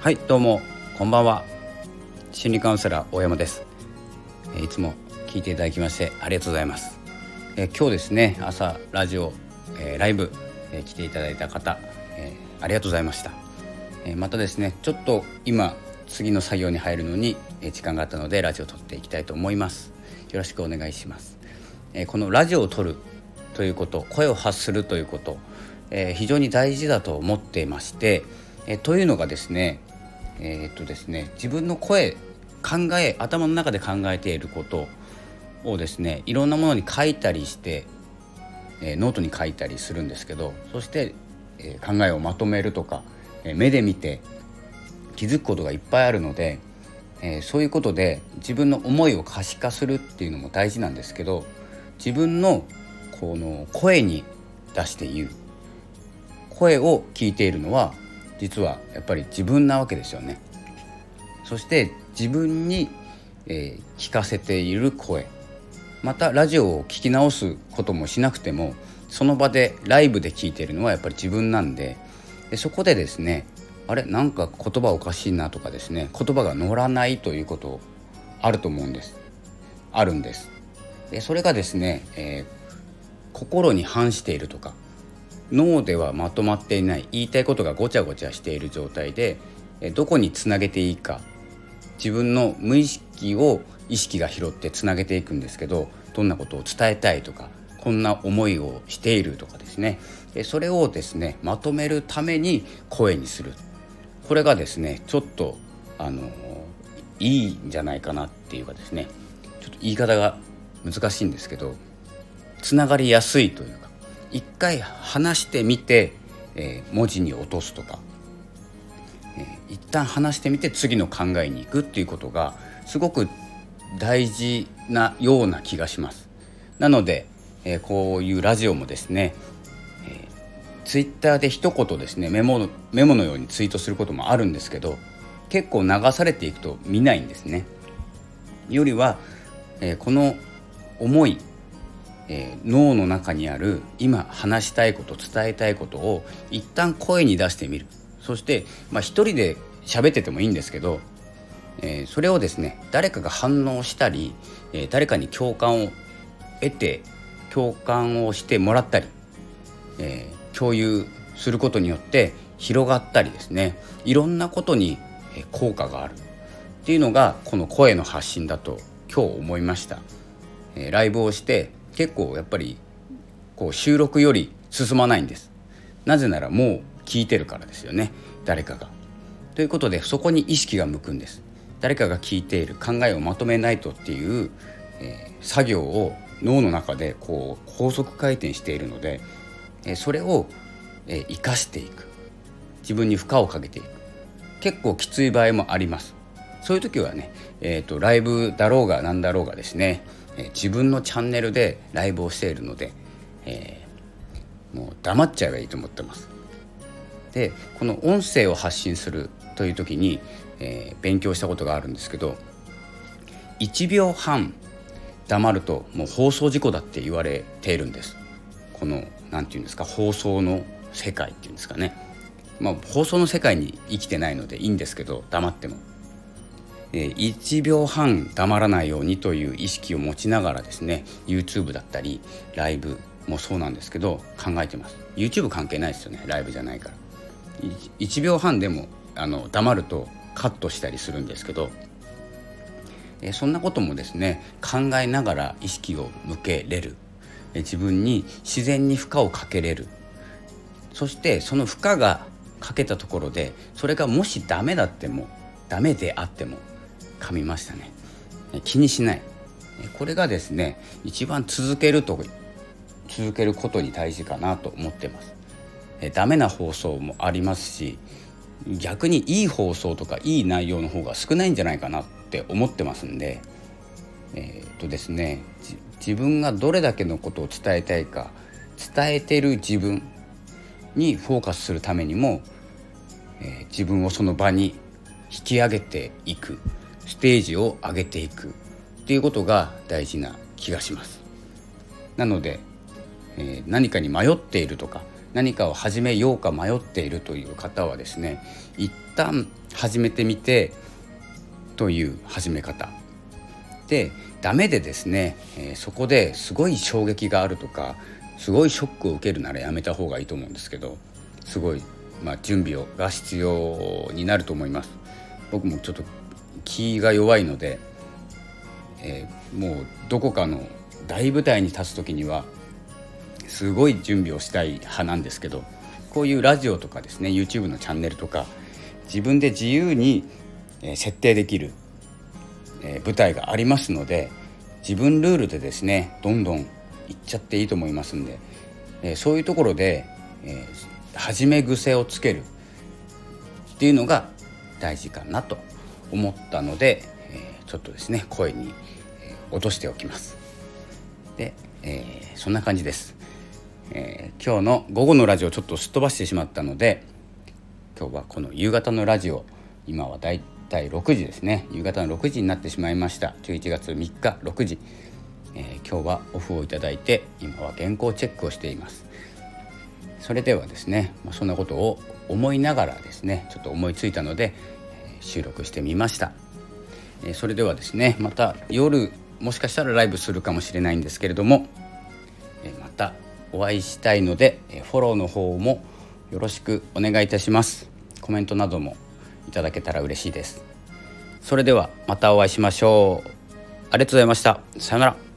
はいどうもこんばんは。心理カウンセラー大山です。いつも聞いていただきましてありがとうございます。え今日ですね朝ラジオ、えライブ、え来ていただいた方、えありがとうございました、えまたですねちょっと今次の作業に入るのに時間があったのでラジオを撮っていきたいと思います。よろしくお願いします、えこのラジオを撮るということ声を発するということ、え非常に大事だと思っていまして、えというのがですねえー、っとですね自分の声考え頭の中で考えていることをですねいろんなものに書いたりして、えー、ノートに書いたりするんですけどそして、えー、考えをまとめるとか、え目で見て気づくことがいっぱいあるので、えそういうことで自分の思いを可視化するっていうのも大事なんですけど自分のこの声に出して言う。声を聞いているのは実はやっぱり自分なわけですよね。そして自分に、えー、聞かせている声。またラジオを聞き直すこともしなくてもその場でライブで聞いているのはやっぱり自分なんで。でそこでですねあれなんか言葉おかしいなとかですね言葉が乗らないということあると思うんです。あるんです。でそれがですね、えー、心に反しているとか脳ではまとまっていない言いたいことがごちゃごちゃしている状態でどこにつなげていいか自分の無意識を意識が拾ってつなげていくんですけどどんなことを伝えたいとかこんな思いをしているとかですね。それをですねまとめるために声にする。これがですねちょっとあのいいんじゃないかなっていうかですねちょっと言い方が難しいんですけどつながりやすいというか一回話してみて、えー、文字に落とすとか、えー、一旦話してみて次の考えに行くっていうことがすごく大事なような気がします。なので、えー、こういうラジオもですね、えー、ツイッターで一言ですねメモメモのようにツイートすることもあるんですけど結構流されていくと見ないんですね。よりは、えー、この思いえー、脳の中にある今話したいこと伝えたいことを一旦声に出してみる。そして、まあ、一人で喋っててもいいんですけど、えー、それをですね誰かが反応したり、えー、誰かに共感を得て共感をしてもらったり、え共有することによって広がったりですね。いろんなことに効果がある。っていうのがこの声の発信だと今日思いました。えライブをして結構やっぱりこう収録より進まないんです。なぜならもう聞いてるからですよね。誰かが。ということでそこに意識が向くんです。誰かが聞いている考えをまとめないとっていう、えー、作業を脳の中でこう高速回転しているので、えー、それを、えー、生かしていく。自分に負荷をかけていく。結構きつい場合もあります。そういう時はね、えーとライブだろうが何だろうがですねえ自分のチャンネルでライブをしているので、えー、もう黙っちゃえばいいと思ってます。でこの音声を発信するという時に、えー、勉強したことがあるんですけど1秒半黙るともう放送事故だって言われているんです。この何て言うんですか放送の世界っていうんですかね。まあ、放送の世界に生きてないのでいいんですけど黙っても1秒半黙らないようにという意識を持ちながらですね YouTube だったりライブもそうなんですけど考えてます。YouTube 関係ないですよねライブじゃないから。1秒半でもあの黙るとカットしたりするんですけどえそんなこともですね考えながら意識を向けれる。え自分に自然に負荷をかけれる。そしてその負荷がかけたところでそれがもしダメだってもダメであっても噛みましたね。気にしない。これがですね一番続けると続けることに大事かなと思ってます。ダメな放送もありますし逆にいい放送とかいい内容の方が少ないんじゃないかなって思ってますんでえー、っとですね自分がどれだけのことを伝えたいか伝えてる自分にフォーカスするためにも、えー、自分をその場に引き上げていく。ステージを上げていくっていうことが大事な気がします。なので、えー、何かに迷っているとか何かを始めようか迷っているという方はですね一旦始めてみてという始め方でダメでですね、えー、そこですごい衝撃があるとかすごいショックを受けるならやめた方がいいと思うんですけどすごい、まあ、準備をが必要になると思います僕もちょっと気が弱いので、えー、もうどこかの大舞台に立つ時にはすごい準備をしたい派なんですけどこういうラジオとかですね YouTube のチャンネルとか自分で自由に設定できる舞台がありますので自分ルールでですねどんどんいっちゃっていいと思いますんでそういうところで始め癖をつけるっていうのが大事かなと。思ったのでえちょっとですね声に落としておきます。で、えー、そんな感じです。えー、今日の午後のラジオちょっとすっ飛ばしてしまったので今日はこの夕方のラジオ今はだいたい6時ですね夕方の6時になってしまいました11月3日6時、えー、今日はオフをいただいて今は原稿チェックをしていますそれではですね、まあ、そんなことを思いながらですねちょっと思いついたので、収録してみました、えー、それではですねまた夜もしかしたらライブするかもしれないんですけれども、えまたお会いしたいのでえフォローの方もよろしくお願いいたします。コメントなどもいただけたら嬉しいです。それではまたお会いしましょう。ありがとうございました。さようなら。